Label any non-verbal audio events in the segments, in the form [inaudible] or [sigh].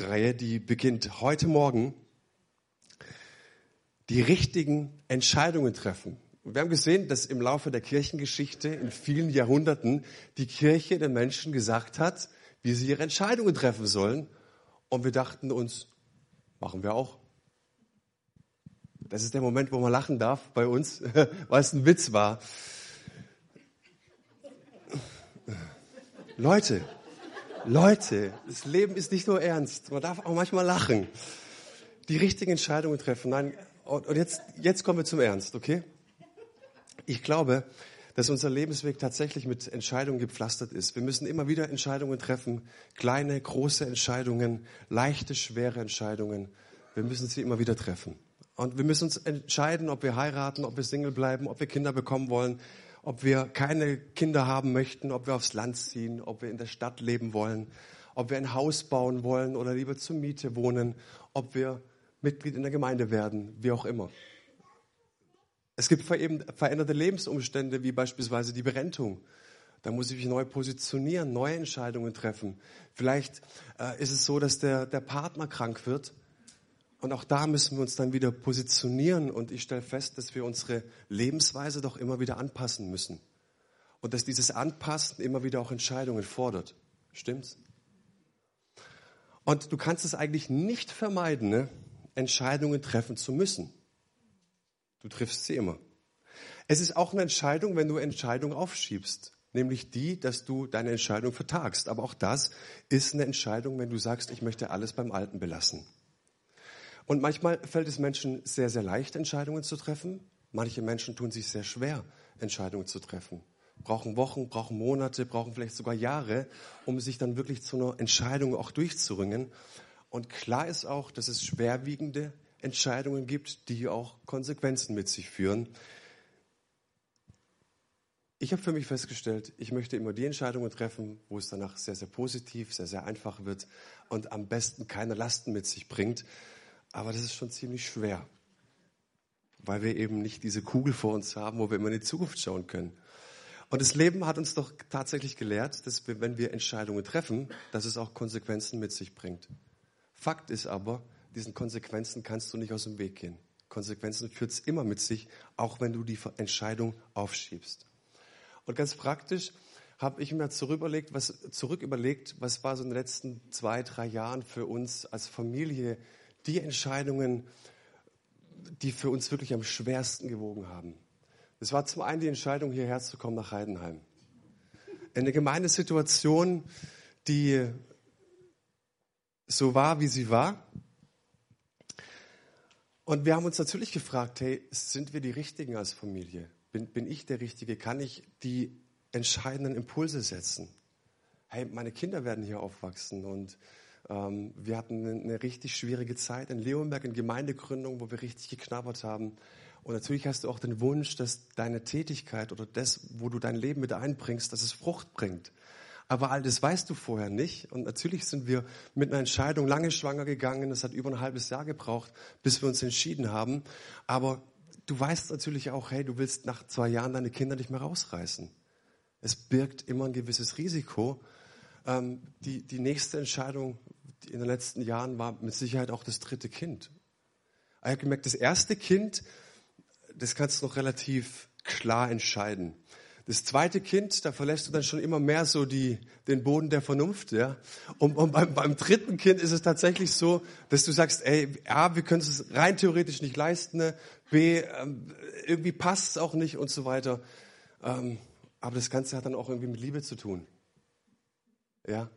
Reihe, die beginnt heute Morgen. Die richtigen Entscheidungen treffen. Und wir haben gesehen, dass im Laufe der Kirchengeschichte in vielen Jahrhunderten die Kirche den Menschen gesagt hat, wie sie ihre Entscheidungen treffen sollen. Und wir dachten uns, machen wir auch. Das ist der Moment, wo man lachen darf bei uns, [laughs] weil es ein Witz war. Leute, Leute, das Leben ist nicht nur ernst. Man darf auch manchmal lachen. Die richtigen Entscheidungen treffen. Nein, und jetzt, jetzt kommen wir zum Ernst, okay? Ich glaube, dass unser Lebensweg tatsächlich mit Entscheidungen gepflastert ist. Wir müssen immer wieder Entscheidungen treffen. Kleine, große Entscheidungen, leichte, schwere Entscheidungen. Wir müssen sie immer wieder treffen. Und wir müssen uns entscheiden, ob wir heiraten, ob wir Single bleiben, ob wir Kinder bekommen wollen, ob wir keine Kinder haben möchten, ob wir aufs Land ziehen, ob wir in der Stadt leben wollen, ob wir ein Haus bauen wollen oder lieber zur Miete wohnen, ob wir Mitglied in der Gemeinde werden, wie auch immer. Es gibt veränderte Lebensumstände, wie beispielsweise die Berentung. Da muss ich mich neu positionieren, neue Entscheidungen treffen. Vielleicht äh, ist es so, dass der, der Partner krank wird und auch da müssen wir uns dann wieder positionieren. Und ich stelle fest, dass wir unsere Lebensweise doch immer wieder anpassen müssen. Und dass dieses Anpassen immer wieder auch Entscheidungen fordert. Stimmt's? Und du kannst es eigentlich nicht vermeiden, ne? Entscheidungen treffen zu müssen. Du triffst sie immer. Es ist auch eine Entscheidung, wenn du Entscheidungen aufschiebst. Nämlich die, dass du deine Entscheidung vertagst. Aber auch das ist eine Entscheidung, wenn du sagst, ich möchte alles beim Alten belassen. Und manchmal fällt es Menschen sehr, sehr leicht, Entscheidungen zu treffen. Manche Menschen tun sich sehr schwer, Entscheidungen zu treffen. Brauchen Wochen, brauchen Monate, brauchen vielleicht sogar Jahre, um sich dann wirklich zu einer Entscheidung auch durchzuringen. Und klar ist auch, dass es schwerwiegende Entscheidungen gibt, die auch Konsequenzen mit sich führen. Ich habe für mich festgestellt, ich möchte immer die Entscheidungen treffen, wo es danach sehr, sehr positiv, sehr, sehr einfach wird und am besten keine Lasten mit sich bringt. Aber das ist schon ziemlich schwer, weil wir eben nicht diese Kugel vor uns haben, wo wir immer in die Zukunft schauen können. Und das Leben hat uns doch tatsächlich gelehrt, dass wir, wenn wir Entscheidungen treffen, dass es auch Konsequenzen mit sich bringt. Fakt ist aber, diesen Konsequenzen kannst du nicht aus dem Weg gehen. Konsequenzen führt es immer mit sich, auch wenn du die Entscheidung aufschiebst. Und ganz praktisch habe ich mir zurück überlegt, was, zurück überlegt, was war so in den letzten zwei, drei Jahren für uns als Familie die Entscheidungen, die für uns wirklich am schwersten gewogen haben. Das war zum einen die Entscheidung, hierher zu kommen nach Heidenheim. Eine Gemeindesituation, die so war, wie sie war. Und wir haben uns natürlich gefragt, hey, sind wir die Richtigen als Familie? Bin, bin ich der Richtige? Kann ich die entscheidenden Impulse setzen? Hey, meine Kinder werden hier aufwachsen und wir hatten eine richtig schwierige Zeit in Leonberg, in Gemeindegründung, wo wir richtig geknabbert haben. Und natürlich hast du auch den Wunsch, dass deine Tätigkeit oder das, wo du dein Leben mit einbringst, dass es Frucht bringt. Aber all das weißt du vorher nicht. Und natürlich sind wir mit einer Entscheidung lange schwanger gegangen. Es hat über ein halbes Jahr gebraucht, bis wir uns entschieden haben. Aber du weißt natürlich auch, hey, du willst nach zwei Jahren deine Kinder nicht mehr rausreißen. Es birgt immer ein gewisses Risiko. Ähm, die, die nächste Entscheidung in den letzten Jahren war mit Sicherheit auch das dritte Kind. Ich habe gemerkt, das erste Kind, das kannst du noch relativ klar entscheiden. Das zweite Kind, da verlässt du dann schon immer mehr so die, den Boden der Vernunft, ja. Und, und beim, beim dritten Kind ist es tatsächlich so, dass du sagst, ey, A, wir können es rein theoretisch nicht leisten, ne? B, ähm, irgendwie passt es auch nicht und so weiter. Ähm, aber das Ganze hat dann auch irgendwie mit Liebe zu tun. Ja.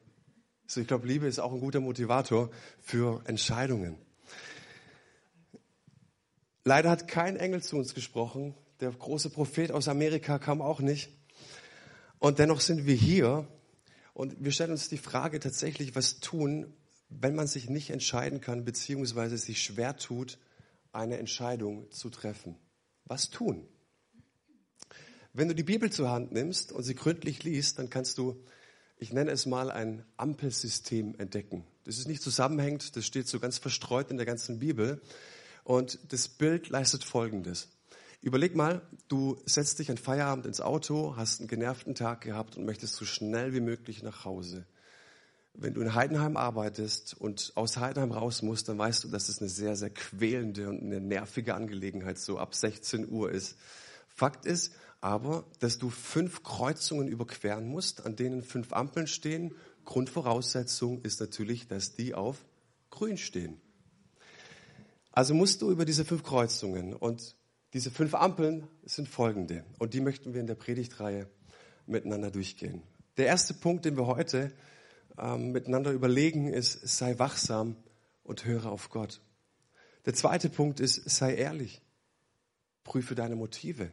So, ich glaube, Liebe ist auch ein guter Motivator für Entscheidungen. Leider hat kein Engel zu uns gesprochen. Der große Prophet aus Amerika kam auch nicht. Und dennoch sind wir hier und wir stellen uns die Frage tatsächlich, was tun, wenn man sich nicht entscheiden kann, beziehungsweise sich schwer tut, eine Entscheidung zu treffen. Was tun? Wenn du die Bibel zur Hand nimmst und sie gründlich liest, dann kannst du ich nenne es mal ein Ampelsystem entdecken. Das ist nicht zusammenhängend, das steht so ganz verstreut in der ganzen Bibel. Und das Bild leistet Folgendes. Überleg mal, du setzt dich an Feierabend ins Auto, hast einen genervten Tag gehabt und möchtest so schnell wie möglich nach Hause. wenn du in Heidenheim arbeitest und aus Heidenheim raus musst, dann weißt du, dass es eine sehr, sehr quälende und eine nervige Angelegenheit so ab 16 Uhr ist. Fakt ist aber, dass du fünf Kreuzungen überqueren musst, an denen fünf Ampeln stehen. Grundvoraussetzung ist natürlich, dass die auf grün stehen. Also musst du über diese fünf Kreuzungen und diese fünf Ampeln sind folgende und die möchten wir in der Predigtreihe miteinander durchgehen. Der erste Punkt, den wir heute ähm, miteinander überlegen, ist, sei wachsam und höre auf Gott. Der zweite Punkt ist, sei ehrlich. Prüfe deine Motive.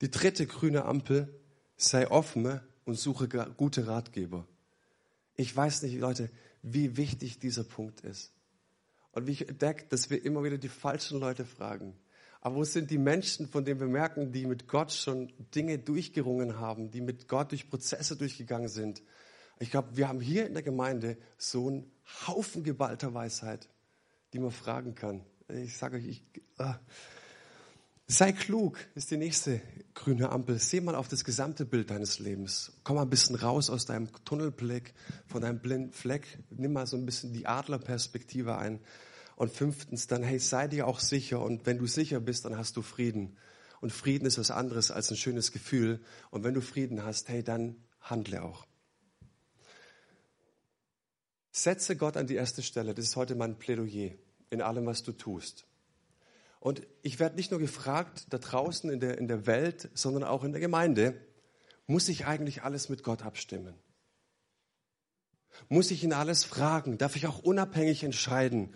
Die dritte grüne Ampel, sei offen und suche gute Ratgeber. Ich weiß nicht, Leute, wie wichtig dieser Punkt ist. Und wie ich entdecke, dass wir immer wieder die falschen Leute fragen. Aber wo sind die Menschen, von denen wir merken, die mit Gott schon Dinge durchgerungen haben, die mit Gott durch Prozesse durchgegangen sind? Ich glaube, wir haben hier in der Gemeinde so einen Haufen geballter Weisheit, die man fragen kann. Ich sage euch, ich, äh, sei klug ist die nächste grüne Ampel. Seh mal auf das gesamte Bild deines Lebens. Komm mal ein bisschen raus aus deinem Tunnelblick, von deinem blinden Fleck. Nimm mal so ein bisschen die Adlerperspektive ein. Und fünftens dann, hey, sei dir auch sicher. Und wenn du sicher bist, dann hast du Frieden. Und Frieden ist was anderes als ein schönes Gefühl. Und wenn du Frieden hast, hey, dann handle auch. Setze Gott an die erste Stelle. Das ist heute mein Plädoyer in allem, was du tust. Und ich werde nicht nur gefragt, da draußen in der, in der Welt, sondern auch in der Gemeinde, muss ich eigentlich alles mit Gott abstimmen? Muss ich ihn alles fragen? Darf ich auch unabhängig entscheiden?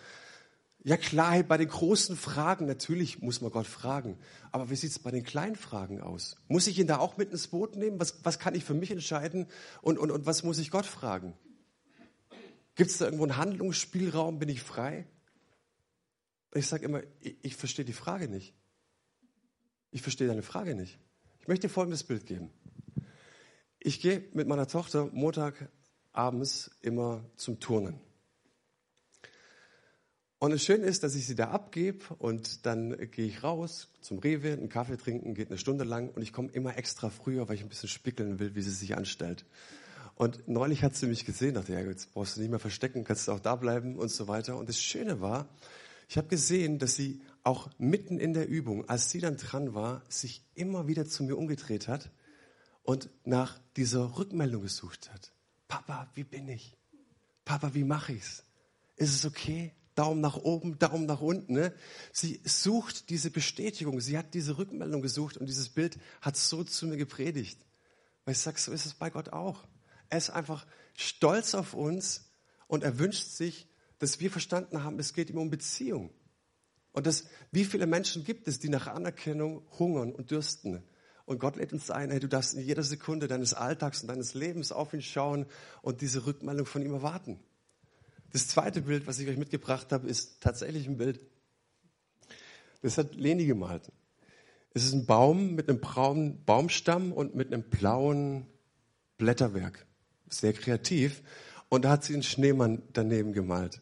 Ja klar, bei den großen Fragen, natürlich muss man Gott fragen. Aber wie sieht es bei den kleinen Fragen aus? Muss ich ihn da auch mit ins Boot nehmen? Was, was kann ich für mich entscheiden? Und, und, und was muss ich Gott fragen? Gibt es da irgendwo einen Handlungsspielraum? Bin ich frei? Ich sage immer, ich, ich verstehe die Frage nicht. Ich verstehe deine Frage nicht. Ich möchte dir folgendes Bild geben. Ich gehe mit meiner Tochter Montagabends immer zum Turnen. Und das Schöne ist, dass ich sie da abgebe und dann gehe ich raus zum Rewe, einen Kaffee trinken, geht eine Stunde lang und ich komme immer extra früher, weil ich ein bisschen spickeln will, wie sie sich anstellt. Und neulich hat sie mich gesehen, dachte, ja, jetzt brauchst du nicht mehr verstecken, kannst du auch da bleiben und so weiter. Und das Schöne war, ich habe gesehen, dass sie auch mitten in der Übung, als sie dann dran war, sich immer wieder zu mir umgedreht hat und nach dieser Rückmeldung gesucht hat. Papa, wie bin ich? Papa, wie mache ich's? Ist es okay? Daumen nach oben, Daumen nach unten. Ne? Sie sucht diese Bestätigung. Sie hat diese Rückmeldung gesucht und dieses Bild hat so zu mir gepredigt. Weil ich sage, so ist es bei Gott auch. Er ist einfach stolz auf uns und er wünscht sich, dass wir verstanden haben, es geht ihm um Beziehung. Und das, wie viele Menschen gibt es, die nach Anerkennung hungern und dürsten? Und Gott lädt uns ein, hey, du darfst in jeder Sekunde deines Alltags und deines Lebens auf ihn schauen und diese Rückmeldung von ihm erwarten. Das zweite Bild, was ich euch mitgebracht habe, ist tatsächlich ein Bild. Das hat Leni gemalt. Es ist ein Baum mit einem braunen Baumstamm und mit einem blauen Blätterwerk sehr kreativ. Und da hat sie einen Schneemann daneben gemalt.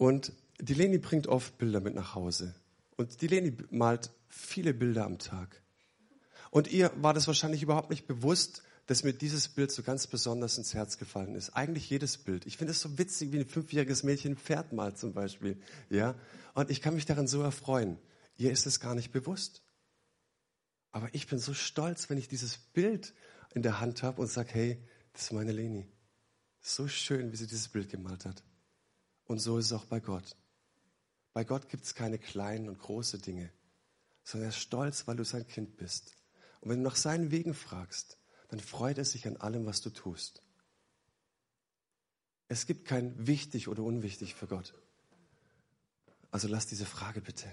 Und die Leni bringt oft Bilder mit nach Hause. Und die Leni malt viele Bilder am Tag. Und ihr war das wahrscheinlich überhaupt nicht bewusst, dass mir dieses Bild so ganz besonders ins Herz gefallen ist. Eigentlich jedes Bild. Ich finde es so witzig, wie ein fünfjähriges Mädchen ein Pferd malt zum Beispiel. Ja? Und ich kann mich daran so erfreuen. Ihr ist es gar nicht bewusst. Aber ich bin so stolz, wenn ich dieses Bild in der Hand habe und sage, hey, das ist meine Leni. So schön, wie sie dieses Bild gemalt hat. Und so ist es auch bei Gott. Bei Gott gibt es keine kleinen und großen Dinge, sondern er ist stolz, weil du sein Kind bist. Und wenn du nach seinen Wegen fragst, dann freut er sich an allem, was du tust. Es gibt kein wichtig oder unwichtig für Gott. Also lass diese Frage bitte.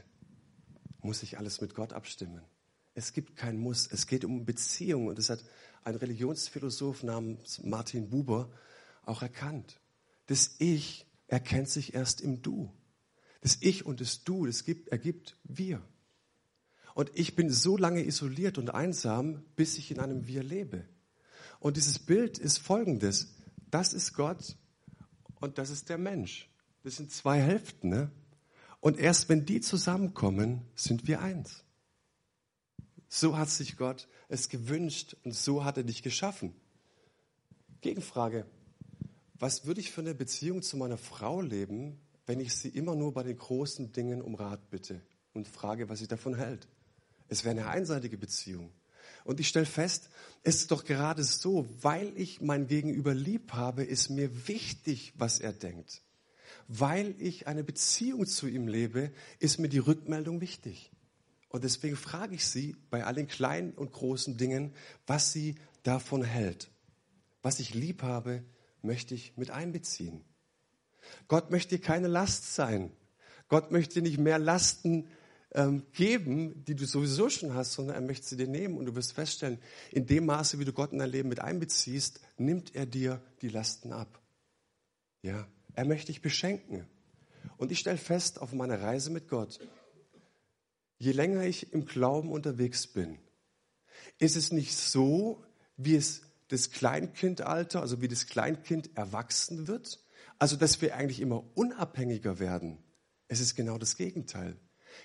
Muss ich alles mit Gott abstimmen? Es gibt kein Muss. Es geht um Beziehung. Und das hat ein Religionsphilosoph namens Martin Buber auch erkannt. Das Ich erkennt sich erst im Du. Das Ich und das Du, das gibt, ergibt Wir. Und ich bin so lange isoliert und einsam, bis ich in einem Wir lebe. Und dieses Bild ist folgendes. Das ist Gott und das ist der Mensch. Das sind zwei Hälften. Ne? Und erst wenn die zusammenkommen, sind wir eins. So hat sich Gott es gewünscht und so hat er dich geschaffen. Gegenfrage. Was würde ich für eine Beziehung zu meiner Frau leben, wenn ich sie immer nur bei den großen Dingen um Rat bitte und frage, was sie davon hält? Es wäre eine einseitige Beziehung. Und ich stelle fest, es ist doch gerade so, weil ich mein Gegenüber lieb habe, ist mir wichtig, was er denkt. Weil ich eine Beziehung zu ihm lebe, ist mir die Rückmeldung wichtig. Und deswegen frage ich sie bei allen kleinen und großen Dingen, was sie davon hält. Was ich lieb habe, möchte ich mit einbeziehen. Gott möchte keine Last sein. Gott möchte nicht mehr Lasten ähm, geben, die du sowieso schon hast, sondern er möchte sie dir nehmen. Und du wirst feststellen, in dem Maße, wie du Gott in dein Leben mit einbeziehst, nimmt er dir die Lasten ab. Ja, er möchte dich beschenken. Und ich stelle fest auf meiner Reise mit Gott, je länger ich im Glauben unterwegs bin, ist es nicht so, wie es das Kleinkindalter, also wie das Kleinkind erwachsen wird, also dass wir eigentlich immer unabhängiger werden. Es ist genau das Gegenteil.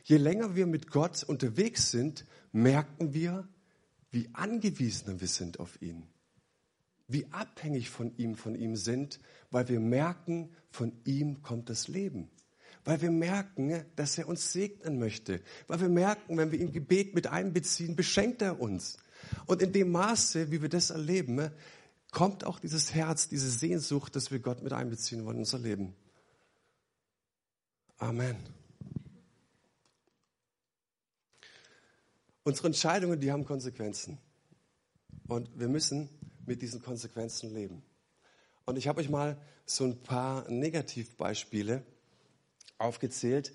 Je länger wir mit Gott unterwegs sind, merken wir, wie angewiesen wir sind auf ihn. Wie abhängig von ihm, von ihm sind, weil wir merken, von ihm kommt das Leben. Weil wir merken, dass er uns segnen möchte. Weil wir merken, wenn wir ihn Gebet mit einbeziehen, beschenkt er uns. Und in dem Maße, wie wir das erleben, kommt auch dieses Herz, diese Sehnsucht, dass wir Gott mit einbeziehen wollen in unser Leben. Amen. Unsere Entscheidungen, die haben Konsequenzen. Und wir müssen mit diesen Konsequenzen leben. Und ich habe euch mal so ein paar Negativbeispiele aufgezählt.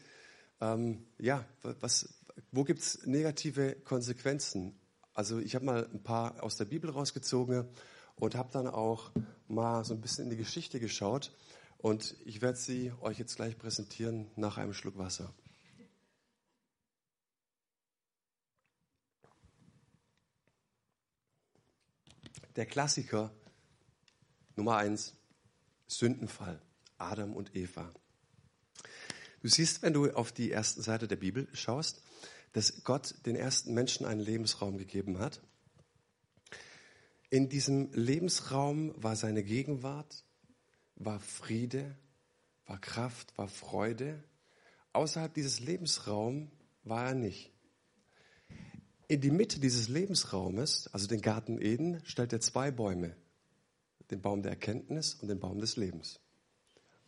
Ähm, ja, was, wo gibt es negative Konsequenzen? Also ich habe mal ein paar aus der Bibel rausgezogen und habe dann auch mal so ein bisschen in die Geschichte geschaut. Und ich werde sie euch jetzt gleich präsentieren nach einem Schluck Wasser. Der Klassiker Nummer eins, Sündenfall, Adam und Eva. Du siehst, wenn du auf die erste Seite der Bibel schaust, dass Gott den ersten Menschen einen Lebensraum gegeben hat. In diesem Lebensraum war seine Gegenwart, war Friede, war Kraft, war Freude. Außerhalb dieses Lebensraums war er nicht. In die Mitte dieses Lebensraumes, also den Garten Eden, stellt er zwei Bäume. Den Baum der Erkenntnis und den Baum des Lebens.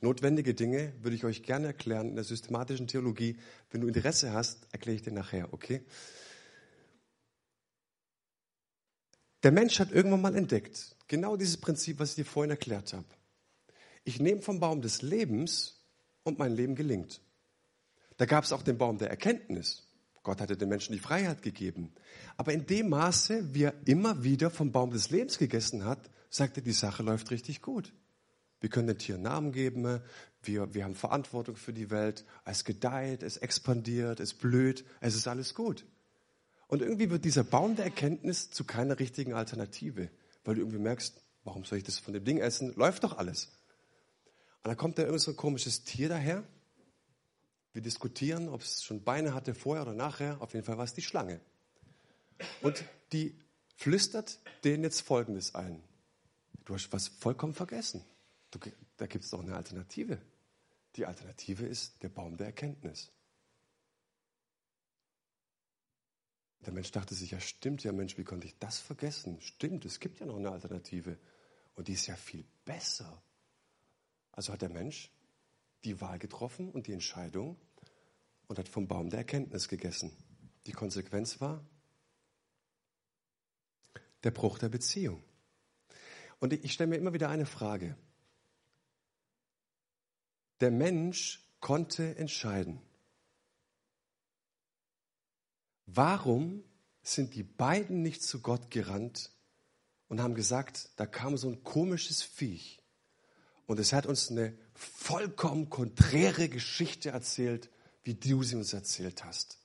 Notwendige Dinge würde ich euch gerne erklären in der systematischen Theologie. Wenn du Interesse hast, erkläre ich dir nachher, okay? Der Mensch hat irgendwann mal entdeckt, genau dieses Prinzip, was ich dir vorhin erklärt habe. Ich nehme vom Baum des Lebens und mein Leben gelingt. Da gab es auch den Baum der Erkenntnis. Gott hatte den Menschen die Freiheit gegeben. Aber in dem Maße, wie er immer wieder vom Baum des Lebens gegessen hat, sagte, die Sache läuft richtig gut. Wir können den Tieren Namen geben, wir, wir haben Verantwortung für die Welt, es gedeiht, es expandiert, es blüht, es ist alles gut. Und irgendwie wird dieser Baum der Erkenntnis zu keiner richtigen Alternative, weil du irgendwie merkst, warum soll ich das von dem Ding essen? Läuft doch alles. Und dann kommt da irgend so ein komisches Tier daher, wir diskutieren, ob es schon Beine hatte vorher oder nachher. Auf jeden Fall war es die Schlange. Und die flüstert denen jetzt Folgendes ein. Du hast was vollkommen vergessen. Du, da gibt es doch eine Alternative. Die Alternative ist der Baum der Erkenntnis. Der Mensch dachte sich, ja stimmt, ja Mensch, wie konnte ich das vergessen? Stimmt, es gibt ja noch eine Alternative. Und die ist ja viel besser. Also hat der Mensch die Wahl getroffen und die Entscheidung und hat vom Baum der Erkenntnis gegessen. Die Konsequenz war der Bruch der Beziehung. Und ich stelle mir immer wieder eine Frage. Der Mensch konnte entscheiden. Warum sind die beiden nicht zu Gott gerannt und haben gesagt, da kam so ein komisches Viech und es hat uns eine vollkommen konträre Geschichte erzählt, wie du sie uns erzählt hast.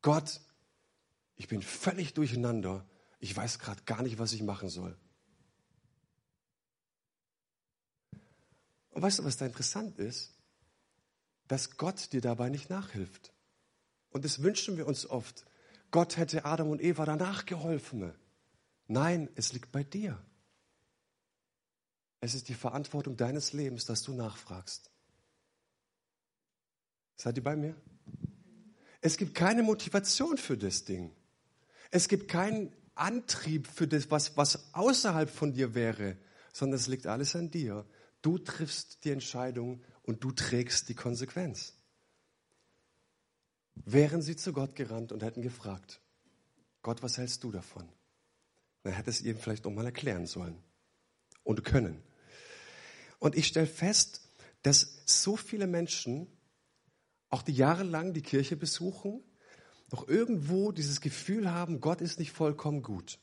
Gott, ich bin völlig durcheinander. Ich weiß gerade gar nicht, was ich machen soll. Und weißt du, was da interessant ist? Dass Gott dir dabei nicht nachhilft. Und das wünschen wir uns oft. Gott hätte Adam und Eva danach geholfen. Nein, es liegt bei dir. Es ist die Verantwortung deines Lebens, dass du nachfragst. Seid ihr bei mir? Es gibt keine Motivation für das Ding. Es gibt keinen Antrieb für das, was, was außerhalb von dir wäre, sondern es liegt alles an dir. Du triffst die Entscheidung und du trägst die Konsequenz. Wären sie zu Gott gerannt und hätten gefragt, Gott, was hältst du davon? Dann hätte es ihm vielleicht noch mal erklären sollen und können. Und ich stelle fest, dass so viele Menschen, auch die jahrelang die Kirche besuchen, noch irgendwo dieses Gefühl haben, Gott ist nicht vollkommen gut.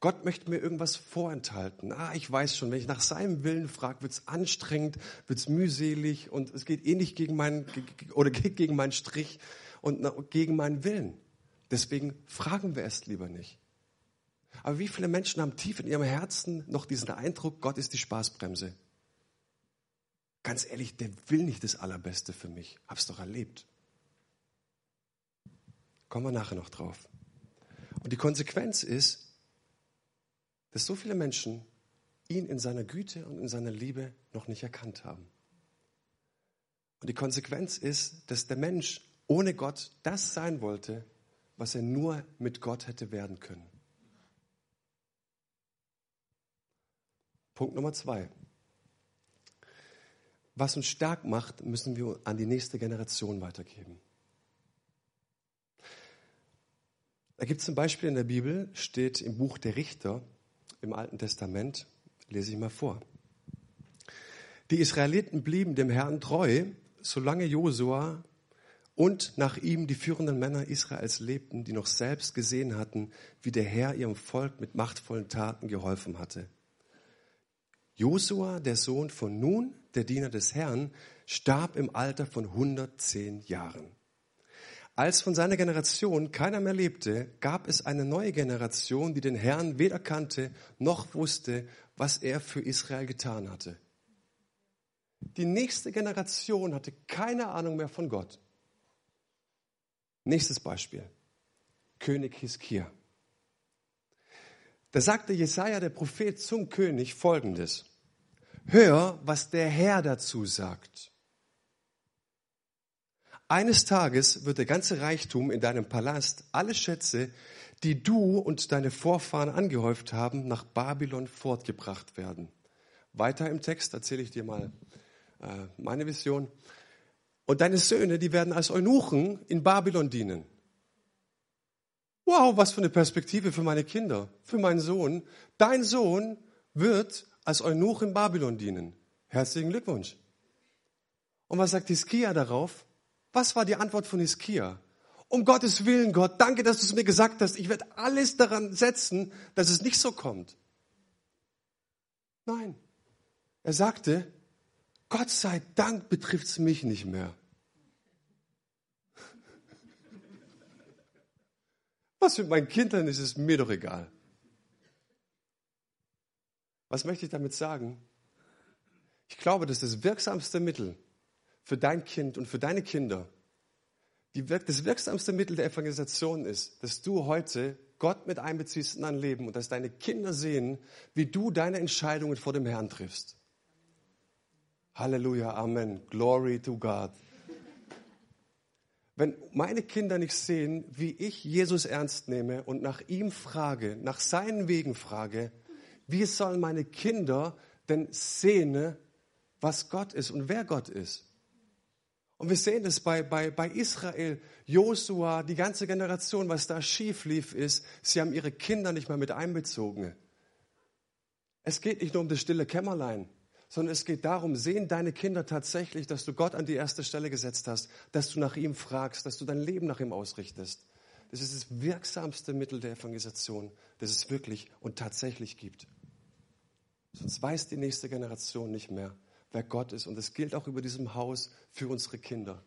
Gott möchte mir irgendwas vorenthalten. Ah, ich weiß schon, wenn ich nach seinem Willen frage, wird es anstrengend, wird es mühselig und es geht eh nicht gegen meinen, oder [laughs] geht gegen meinen Strich und gegen meinen Willen. Deswegen fragen wir es lieber nicht. Aber wie viele Menschen haben tief in ihrem Herzen noch diesen Eindruck, Gott ist die Spaßbremse? Ganz ehrlich, der will nicht das Allerbeste für mich. Hab's doch erlebt. Kommen wir nachher noch drauf. Und die Konsequenz ist, dass so viele Menschen ihn in seiner Güte und in seiner Liebe noch nicht erkannt haben. Und die Konsequenz ist, dass der Mensch ohne Gott das sein wollte, was er nur mit Gott hätte werden können. Punkt Nummer zwei. Was uns stark macht, müssen wir an die nächste Generation weitergeben. Da gibt es zum Beispiel in der Bibel, steht im Buch der Richter im Alten Testament, lese ich mal vor. Die Israeliten blieben dem Herrn treu, solange Josua und nach ihm die führenden Männer Israels lebten, die noch selbst gesehen hatten, wie der Herr ihrem Volk mit machtvollen Taten geholfen hatte. Josua, der Sohn von Nun, der Diener des Herrn, starb im Alter von 110 Jahren. Als von seiner Generation keiner mehr lebte, gab es eine neue Generation, die den Herrn weder kannte noch wusste, was er für Israel getan hatte. Die nächste Generation hatte keine Ahnung mehr von Gott. Nächstes Beispiel. König Hiskia. Da sagte Jesaja, der Prophet, zum König folgendes. Hör, was der Herr dazu sagt. Eines Tages wird der ganze Reichtum in deinem Palast, alle Schätze, die du und deine Vorfahren angehäuft haben, nach Babylon fortgebracht werden. Weiter im Text erzähle ich dir mal äh, meine Vision. Und deine Söhne, die werden als Eunuchen in Babylon dienen. Wow, was für eine Perspektive für meine Kinder, für meinen Sohn. Dein Sohn wird als Eunuch in Babylon dienen. Herzlichen Glückwunsch. Und was sagt Hiskia darauf? Was war die Antwort von Hiskia? Um Gottes Willen, Gott, danke, dass du es mir gesagt hast. Ich werde alles daran setzen, dass es nicht so kommt. Nein. Er sagte, Gott sei Dank betrifft es mich nicht mehr. Was mit meinen Kindern ist, ist mir doch egal. Was möchte ich damit sagen? Ich glaube, dass das wirksamste Mittel für dein Kind und für deine Kinder die, das wirksamste Mittel der Evangelisation ist, dass du heute Gott mit einbeziehst in dein Leben und dass deine Kinder sehen, wie du deine Entscheidungen vor dem Herrn triffst. Halleluja, Amen. Glory to God. Wenn meine Kinder nicht sehen, wie ich Jesus ernst nehme und nach ihm frage, nach seinen Wegen frage, wie sollen meine Kinder denn sehen, was Gott ist und wer Gott ist? Und wir sehen es bei, bei, bei Israel, Josua, die ganze Generation, was da schief lief, ist, sie haben ihre Kinder nicht mehr mit einbezogen. Es geht nicht nur um das stille Kämmerlein, sondern es geht darum, sehen deine Kinder tatsächlich, dass du Gott an die erste Stelle gesetzt hast, dass du nach ihm fragst, dass du dein Leben nach ihm ausrichtest. Das ist das wirksamste Mittel der Evangelisation, das es wirklich und tatsächlich gibt. Sonst weiß die nächste Generation nicht mehr, wer Gott ist. Und es gilt auch über diesem Haus für unsere Kinder.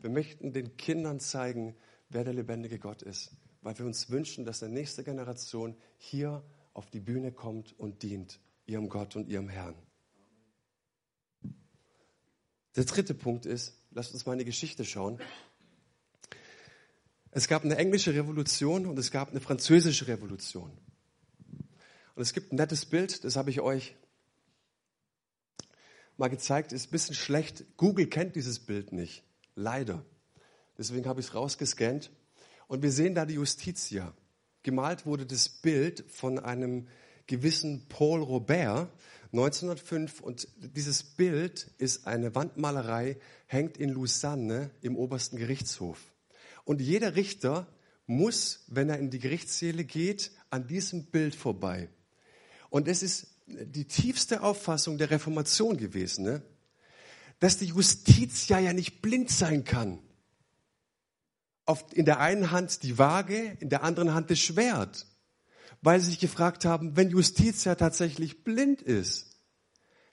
Wir möchten den Kindern zeigen, wer der lebendige Gott ist, weil wir uns wünschen, dass die nächste Generation hier auf die Bühne kommt und dient ihrem Gott und ihrem Herrn. Der dritte Punkt ist, lasst uns mal in die Geschichte schauen. Es gab eine englische Revolution und es gab eine französische Revolution. Und es gibt ein nettes Bild, das habe ich euch mal gezeigt, ist ein bisschen schlecht. Google kennt dieses Bild nicht. Leider. Deswegen habe ich es rausgescannt. Und wir sehen da die Justitia. Gemalt wurde das Bild von einem gewissen Paul Robert 1905 und dieses Bild ist eine Wandmalerei, hängt in Lausanne im obersten Gerichtshof. Und jeder Richter muss, wenn er in die Gerichtssäle geht, an diesem Bild vorbei. Und es ist die tiefste Auffassung der Reformation gewesen, ne? dass die Justiz ja ja nicht blind sein kann. Auf, in der einen Hand die Waage, in der anderen Hand das Schwert. Weil sie sich gefragt haben, wenn Justiz ja tatsächlich blind ist,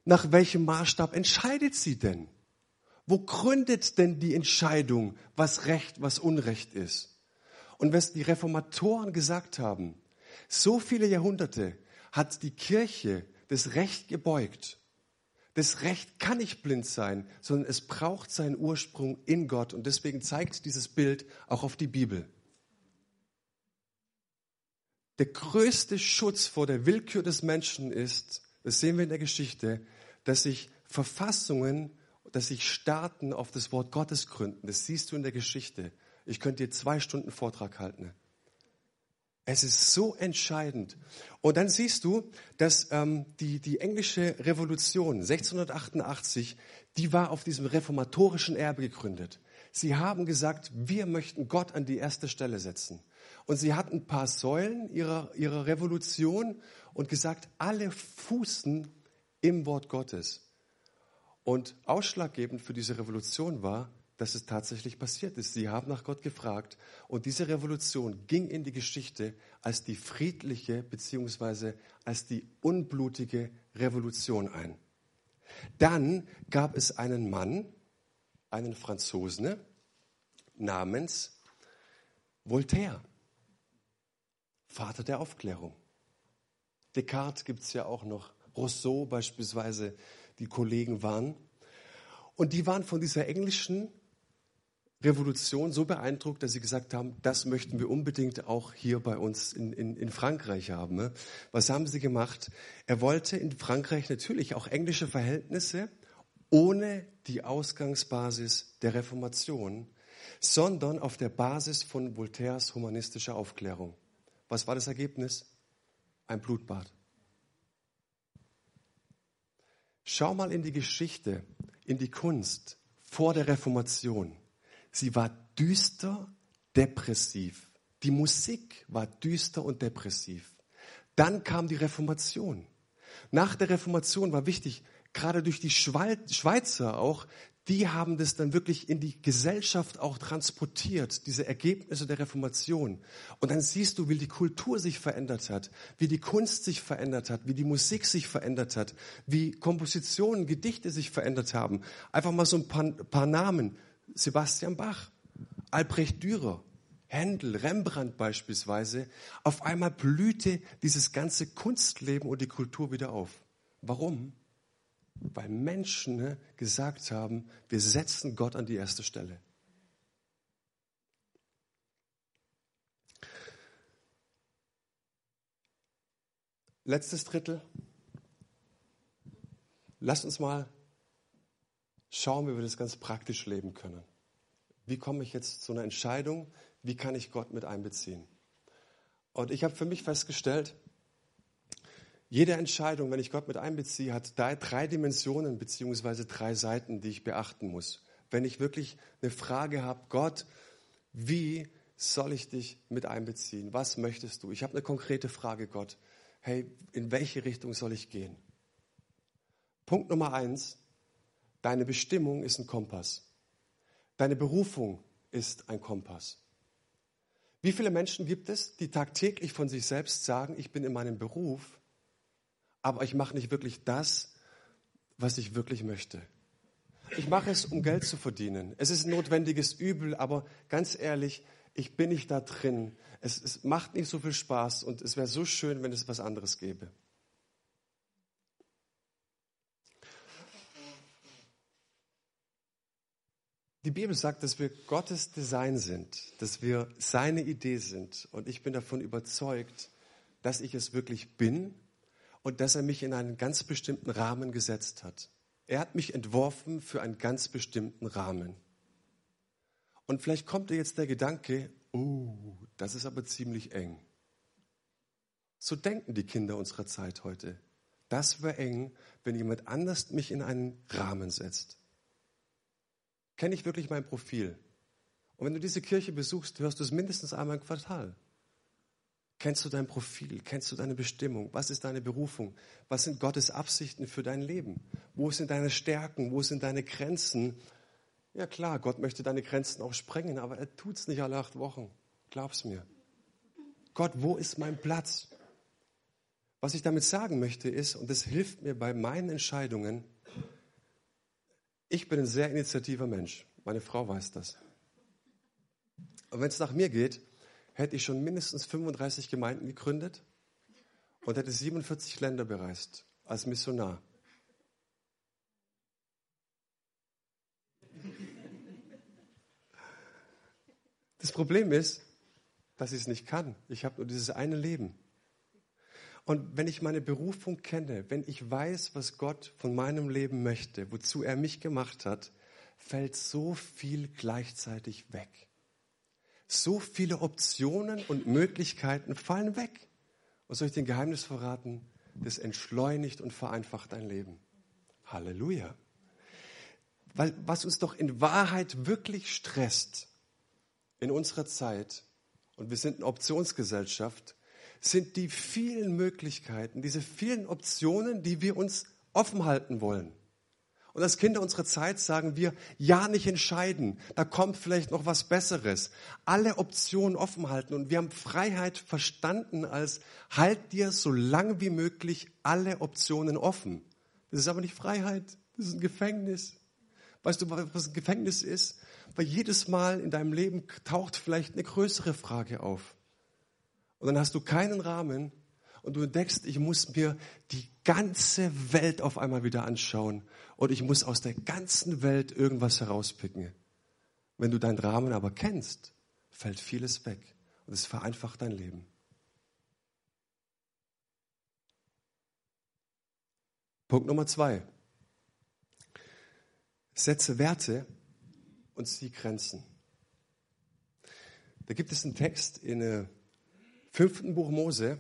nach welchem Maßstab entscheidet sie denn? Wo gründet denn die Entscheidung, was Recht, was Unrecht ist? Und was die Reformatoren gesagt haben, so viele Jahrhunderte hat die Kirche das Recht gebeugt. Das Recht kann nicht blind sein, sondern es braucht seinen Ursprung in Gott. Und deswegen zeigt dieses Bild auch auf die Bibel. Der größte Schutz vor der Willkür des Menschen ist, das sehen wir in der Geschichte, dass sich Verfassungen, dass sich Staaten auf das Wort Gottes gründen. Das siehst du in der Geschichte. Ich könnte dir zwei Stunden Vortrag halten. Es ist so entscheidend. Und dann siehst du, dass ähm, die, die englische Revolution 1688, die war auf diesem reformatorischen Erbe gegründet. Sie haben gesagt, wir möchten Gott an die erste Stelle setzen. Und sie hatten ein paar Säulen ihrer, ihrer Revolution und gesagt, alle fußen im Wort Gottes. Und ausschlaggebend für diese Revolution war, dass es tatsächlich passiert ist. Sie haben nach Gott gefragt und diese Revolution ging in die Geschichte als die friedliche bzw. als die unblutige Revolution ein. Dann gab es einen Mann, einen Franzosen namens Voltaire, Vater der Aufklärung. Descartes gibt es ja auch noch, Rousseau beispielsweise, die Kollegen waren. Und die waren von dieser englischen Revolution so beeindruckt, dass sie gesagt haben, das möchten wir unbedingt auch hier bei uns in, in, in Frankreich haben. Ne? Was haben sie gemacht? Er wollte in Frankreich natürlich auch englische Verhältnisse ohne die Ausgangsbasis der Reformation, sondern auf der Basis von Voltaires humanistischer Aufklärung. Was war das Ergebnis? Ein Blutbad. Schau mal in die Geschichte, in die Kunst vor der Reformation. Sie war düster, depressiv. Die Musik war düster und depressiv. Dann kam die Reformation. Nach der Reformation war wichtig, gerade durch die Schweizer auch, die haben das dann wirklich in die Gesellschaft auch transportiert, diese Ergebnisse der Reformation. Und dann siehst du, wie die Kultur sich verändert hat, wie die Kunst sich verändert hat, wie die Musik sich verändert hat, wie Kompositionen, Gedichte sich verändert haben. Einfach mal so ein paar, paar Namen. Sebastian Bach, Albrecht Dürer, Händel, Rembrandt beispielsweise, auf einmal blühte dieses ganze Kunstleben und die Kultur wieder auf. Warum? Weil Menschen ne, gesagt haben, wir setzen Gott an die erste Stelle. Letztes Drittel. Lass uns mal schauen, wie wir das ganz praktisch leben können. Wie komme ich jetzt zu einer Entscheidung? Wie kann ich Gott mit einbeziehen? Und ich habe für mich festgestellt, jede Entscheidung, wenn ich Gott mit einbeziehe, hat drei Dimensionen beziehungsweise drei Seiten, die ich beachten muss. Wenn ich wirklich eine Frage habe, Gott, wie soll ich dich mit einbeziehen? Was möchtest du? Ich habe eine konkrete Frage, Gott. Hey, in welche Richtung soll ich gehen? Punkt Nummer eins, Deine Bestimmung ist ein Kompass. Deine Berufung ist ein Kompass. Wie viele Menschen gibt es, die tagtäglich von sich selbst sagen, ich bin in meinem Beruf, aber ich mache nicht wirklich das, was ich wirklich möchte. Ich mache es, um Geld zu verdienen. Es ist ein notwendiges Übel, aber ganz ehrlich, ich bin nicht da drin. Es, es macht nicht so viel Spaß und es wäre so schön, wenn es was anderes gäbe. Die Bibel sagt, dass wir Gottes Design sind, dass wir seine Idee sind. Und ich bin davon überzeugt, dass ich es wirklich bin und dass er mich in einen ganz bestimmten Rahmen gesetzt hat. Er hat mich entworfen für einen ganz bestimmten Rahmen. Und vielleicht kommt dir jetzt der Gedanke, oh, das ist aber ziemlich eng. So denken die Kinder unserer Zeit heute. Das wäre eng, wenn jemand anders mich in einen Rahmen setzt. Kenne ich wirklich mein Profil? Und wenn du diese Kirche besuchst, hörst du es mindestens einmal im Quartal. Kennst du dein Profil? Kennst du deine Bestimmung? Was ist deine Berufung? Was sind Gottes Absichten für dein Leben? Wo sind deine Stärken? Wo sind deine Grenzen? Ja klar, Gott möchte deine Grenzen auch sprengen, aber er tut es nicht alle acht Wochen. Glaub's mir. Gott, wo ist mein Platz? Was ich damit sagen möchte ist, und das hilft mir bei meinen Entscheidungen, ich bin ein sehr initiativer Mensch. Meine Frau weiß das. Und wenn es nach mir geht, hätte ich schon mindestens 35 Gemeinden gegründet und hätte 47 Länder bereist als Missionar. Das Problem ist, dass ich es nicht kann. Ich habe nur dieses eine Leben. Und wenn ich meine Berufung kenne, wenn ich weiß, was Gott von meinem Leben möchte, wozu er mich gemacht hat, fällt so viel gleichzeitig weg. So viele Optionen und Möglichkeiten fallen weg. Und soll ich den Geheimnis verraten? Das entschleunigt und vereinfacht dein Leben. Halleluja. Weil was uns doch in Wahrheit wirklich stresst in unserer Zeit, und wir sind eine Optionsgesellschaft, sind die vielen Möglichkeiten, diese vielen Optionen, die wir uns offen halten wollen. Und als Kinder unserer Zeit sagen wir, ja, nicht entscheiden. Da kommt vielleicht noch was Besseres. Alle Optionen offen halten. Und wir haben Freiheit verstanden als, halt dir so lange wie möglich alle Optionen offen. Das ist aber nicht Freiheit. Das ist ein Gefängnis. Weißt du, was ein Gefängnis ist? Weil jedes Mal in deinem Leben taucht vielleicht eine größere Frage auf. Und dann hast du keinen Rahmen und du entdeckst, ich muss mir die ganze Welt auf einmal wieder anschauen und ich muss aus der ganzen Welt irgendwas herauspicken. Wenn du deinen Rahmen aber kennst, fällt vieles weg und es vereinfacht dein Leben. Punkt Nummer zwei. Setze Werte und zieh Grenzen. Da gibt es einen Text in der fünften Buch Mose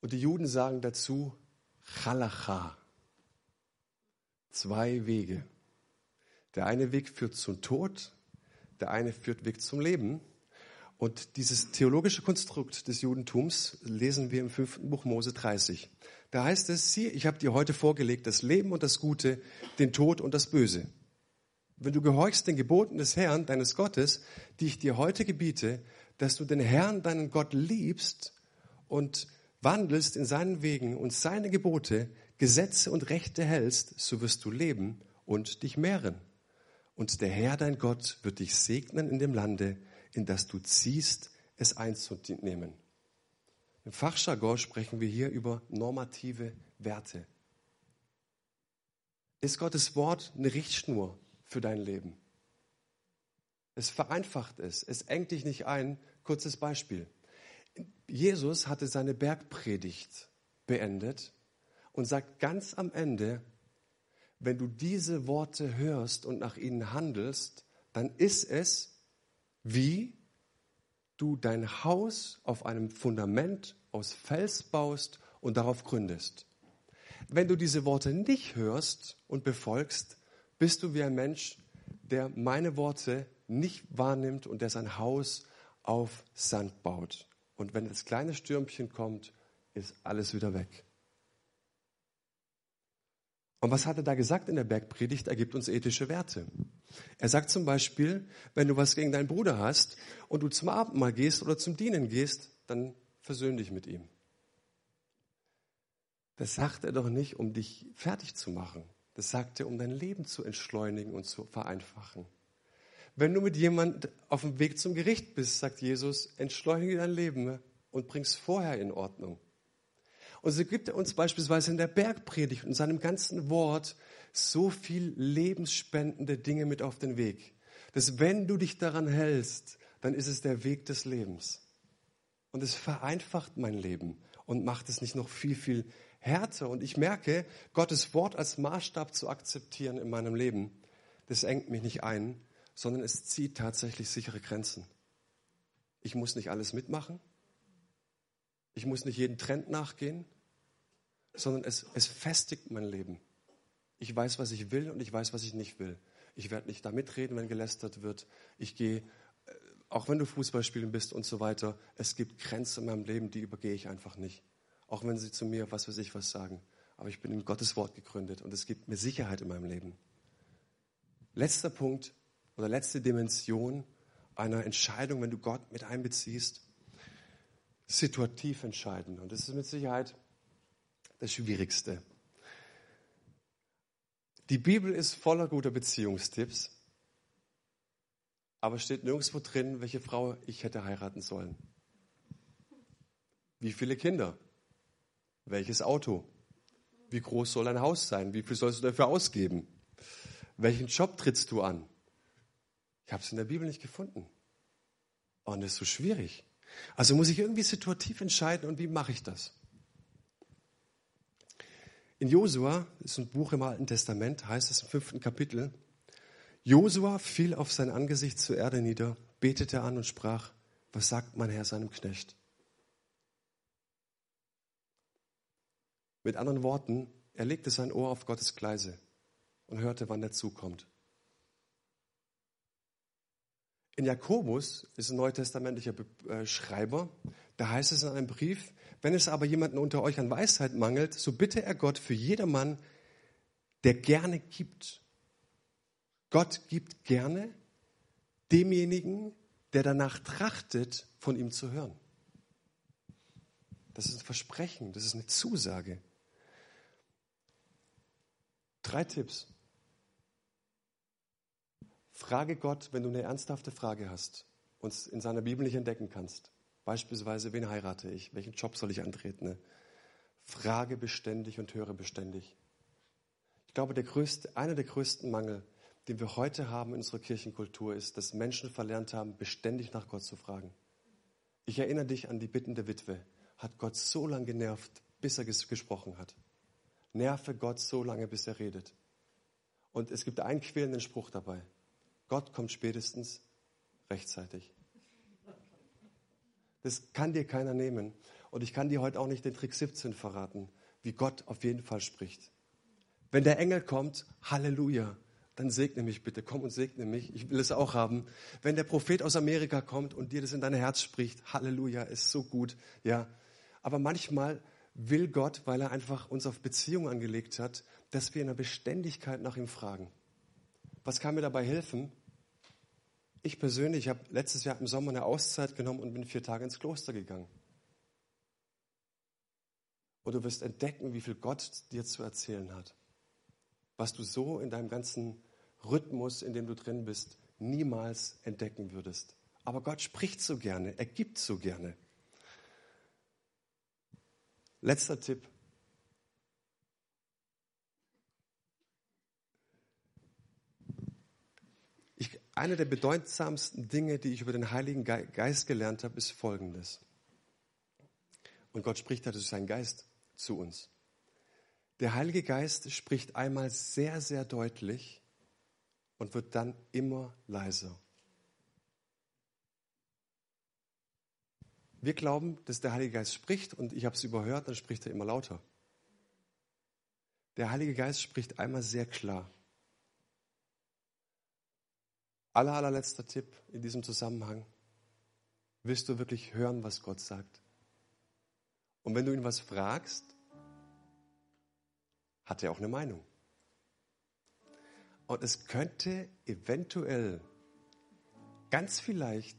und die Juden sagen dazu Chalacha. Zwei Wege. Der eine Weg führt zum Tod, der eine führt Weg zum Leben. Und dieses theologische Konstrukt des Judentums lesen wir im fünften Buch Mose 30. Da heißt es, sieh, ich habe dir heute vorgelegt das Leben und das Gute, den Tod und das Böse. Wenn du gehorchst den Geboten des Herrn, deines Gottes, die ich dir heute gebiete, dass du den Herrn, deinen Gott liebst und wandelst in seinen Wegen und seine Gebote, Gesetze und Rechte hältst, so wirst du leben und dich mehren. Und der Herr, dein Gott, wird dich segnen in dem Lande, in das du ziehst, es einzunehmen. Im Fachjargon sprechen wir hier über normative Werte. Ist Gottes Wort eine Richtschnur für dein Leben? Es vereinfacht es. Es engt dich nicht ein. Kurzes Beispiel. Jesus hatte seine Bergpredigt beendet und sagt ganz am Ende, wenn du diese Worte hörst und nach ihnen handelst, dann ist es wie du dein Haus auf einem Fundament aus Fels baust und darauf gründest. Wenn du diese Worte nicht hörst und befolgst, bist du wie ein Mensch, der meine Worte nicht wahrnimmt und der sein Haus auf Sand baut. Und wenn das kleine Stürmchen kommt, ist alles wieder weg. Und was hat er da gesagt in der Bergpredigt? Er gibt uns ethische Werte. Er sagt zum Beispiel, wenn du was gegen deinen Bruder hast und du zum Abendmahl gehst oder zum Dienen gehst, dann versöhn dich mit ihm. Das sagt er doch nicht, um dich fertig zu machen. Das sagt er, um dein Leben zu entschleunigen und zu vereinfachen. Wenn du mit jemand auf dem Weg zum Gericht bist, sagt Jesus, entschleunige dein Leben und bring es vorher in Ordnung. Und so gibt er uns beispielsweise in der Bergpredigt und seinem ganzen Wort so viel lebensspendende Dinge mit auf den Weg, dass wenn du dich daran hältst, dann ist es der Weg des Lebens. Und es vereinfacht mein Leben und macht es nicht noch viel, viel Härte. Und ich merke, Gottes Wort als Maßstab zu akzeptieren in meinem Leben, das engt mich nicht ein, sondern es zieht tatsächlich sichere Grenzen. Ich muss nicht alles mitmachen. Ich muss nicht jeden Trend nachgehen, sondern es, es festigt mein Leben. Ich weiß, was ich will und ich weiß, was ich nicht will. Ich werde nicht da mitreden, wenn gelästert wird. Ich gehe, äh, auch wenn du Fußballspielen bist und so weiter, es gibt Grenzen in meinem Leben, die übergehe ich einfach nicht. Auch wenn sie zu mir, was weiß ich, was sagen. Aber ich bin in Gottes Wort gegründet und es gibt mir Sicherheit in meinem Leben. Letzter Punkt oder letzte Dimension einer Entscheidung, wenn du Gott mit einbeziehst, situativ entscheiden. Und das ist mit Sicherheit das Schwierigste. Die Bibel ist voller guter Beziehungstipps, aber steht nirgendwo drin, welche Frau ich hätte heiraten sollen. Wie viele Kinder? Welches Auto? Wie groß soll ein Haus sein? Wie viel sollst du dafür ausgeben? Welchen Job trittst du an? Ich habe es in der Bibel nicht gefunden. Und das ist so schwierig. Also muss ich irgendwie situativ entscheiden und wie mache ich das? In Josua, das ist ein Buch im Alten Testament, heißt es im fünften Kapitel, Josua fiel auf sein Angesicht zur Erde nieder, betete an und sprach, was sagt mein Herr seinem Knecht? Mit anderen Worten, er legte sein Ohr auf Gottes Gleise und hörte, wann er zukommt. In Jakobus ist ein neutestamentlicher äh, Schreiber, da heißt es in einem Brief, wenn es aber jemanden unter euch an Weisheit mangelt, so bitte er Gott für jedermann, der gerne gibt. Gott gibt gerne demjenigen, der danach trachtet, von ihm zu hören. Das ist ein Versprechen, das ist eine Zusage. Drei Tipps. Frage Gott, wenn du eine ernsthafte Frage hast und in seiner Bibel nicht entdecken kannst. Beispielsweise, wen heirate ich? Welchen Job soll ich antreten? Frage beständig und höre beständig. Ich glaube, der größte, einer der größten Mangel, den wir heute haben in unserer Kirchenkultur, ist, dass Menschen verlernt haben, beständig nach Gott zu fragen. Ich erinnere dich an die Bitten der Witwe. Hat Gott so lange genervt, bis er gesprochen hat. Nerve Gott so lange, bis er redet. Und es gibt einen quälenden Spruch dabei. Gott kommt spätestens rechtzeitig. Das kann dir keiner nehmen. Und ich kann dir heute auch nicht den Trick 17 verraten, wie Gott auf jeden Fall spricht. Wenn der Engel kommt, Halleluja, dann segne mich bitte, komm und segne mich, ich will es auch haben. Wenn der Prophet aus Amerika kommt und dir das in dein Herz spricht, Halleluja, ist so gut, ja. Aber manchmal will Gott, weil er einfach uns auf Beziehung angelegt hat, dass wir in der Beständigkeit nach ihm fragen. Was kann mir dabei helfen? Ich persönlich habe letztes Jahr im Sommer eine Auszeit genommen und bin vier Tage ins Kloster gegangen. Und du wirst entdecken, wie viel Gott dir zu erzählen hat. Was du so in deinem ganzen Rhythmus, in dem du drin bist, niemals entdecken würdest. Aber Gott spricht so gerne, er gibt so gerne. Letzter Tipp. Eine der bedeutsamsten Dinge, die ich über den Heiligen Geist gelernt habe, ist folgendes. Und Gott spricht ja durch seinen Geist zu uns. Der Heilige Geist spricht einmal sehr, sehr deutlich und wird dann immer leiser. Wir glauben, dass der Heilige Geist spricht und ich habe es überhört, dann spricht er immer lauter. Der Heilige Geist spricht einmal sehr klar. Aller, allerletzter Tipp in diesem Zusammenhang. Willst du wirklich hören, was Gott sagt? Und wenn du ihn was fragst, hat er auch eine Meinung. Und es könnte eventuell, ganz vielleicht,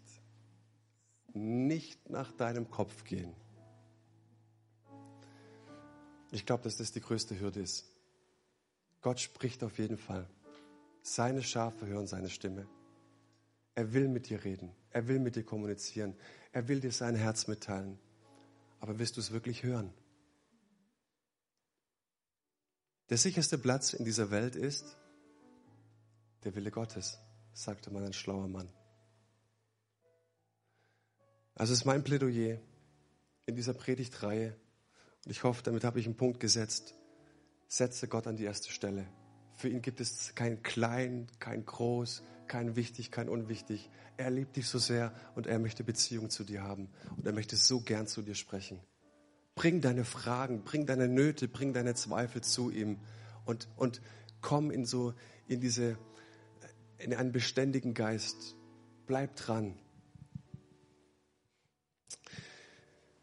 nicht nach deinem Kopf gehen. Ich glaube, dass das die größte Hürde ist. Gott spricht auf jeden Fall. Seine Schafe hören seine Stimme. Er will mit dir reden. Er will mit dir kommunizieren. Er will dir sein Herz mitteilen. Aber wirst du es wirklich hören? Der sicherste Platz in dieser Welt ist der Wille Gottes, sagte mal ein schlauer Mann. Also ist mein Plädoyer in dieser Predigtreihe Und ich hoffe, damit habe ich einen Punkt gesetzt. Setze Gott an die erste Stelle. Für ihn gibt es kein Klein, kein Groß, kein Wichtig, kein Unwichtig. Er liebt dich so sehr und er möchte Beziehung zu dir haben. Und er möchte so gern zu dir sprechen. Bring deine Fragen, bring deine Nöte, bring deine Zweifel zu ihm und, und komm in so, in diese, in einen beständigen Geist. Bleib dran.